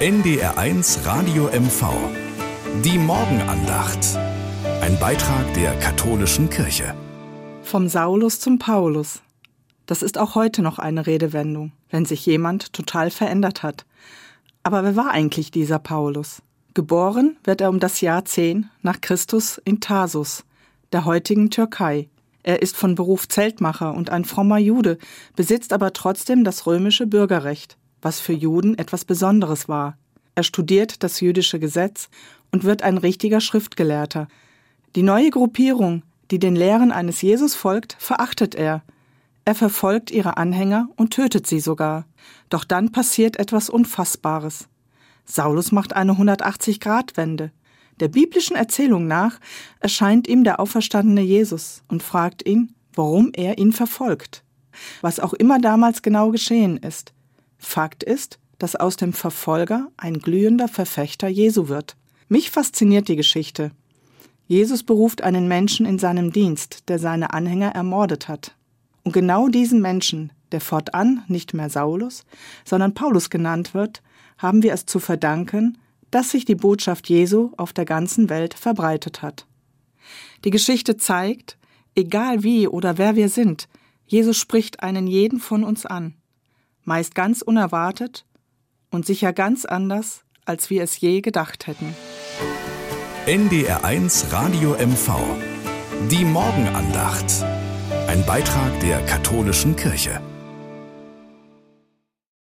NDR1 Radio MV. Die Morgenandacht. Ein Beitrag der katholischen Kirche. Vom Saulus zum Paulus. Das ist auch heute noch eine Redewendung, wenn sich jemand total verändert hat. Aber wer war eigentlich dieser Paulus? Geboren wird er um das Jahr 10 nach Christus in Tarsus, der heutigen Türkei. Er ist von Beruf Zeltmacher und ein frommer Jude, besitzt aber trotzdem das römische Bürgerrecht was für Juden etwas Besonderes war. Er studiert das jüdische Gesetz und wird ein richtiger Schriftgelehrter. Die neue Gruppierung, die den Lehren eines Jesus folgt, verachtet er. Er verfolgt ihre Anhänger und tötet sie sogar. Doch dann passiert etwas Unfassbares. Saulus macht eine 180-Grad-Wende. Der biblischen Erzählung nach erscheint ihm der auferstandene Jesus und fragt ihn, warum er ihn verfolgt. Was auch immer damals genau geschehen ist. Fakt ist, dass aus dem Verfolger ein glühender Verfechter Jesu wird. Mich fasziniert die Geschichte. Jesus beruft einen Menschen in seinem Dienst, der seine Anhänger ermordet hat. Und genau diesen Menschen, der fortan nicht mehr Saulus, sondern Paulus genannt wird, haben wir es zu verdanken, dass sich die Botschaft Jesu auf der ganzen Welt verbreitet hat. Die Geschichte zeigt, egal wie oder wer wir sind, Jesus spricht einen jeden von uns an meist ganz unerwartet und sicher ganz anders, als wir es je gedacht hätten. NDR1 Radio MV. Die Morgenandacht. Ein Beitrag der katholischen Kirche.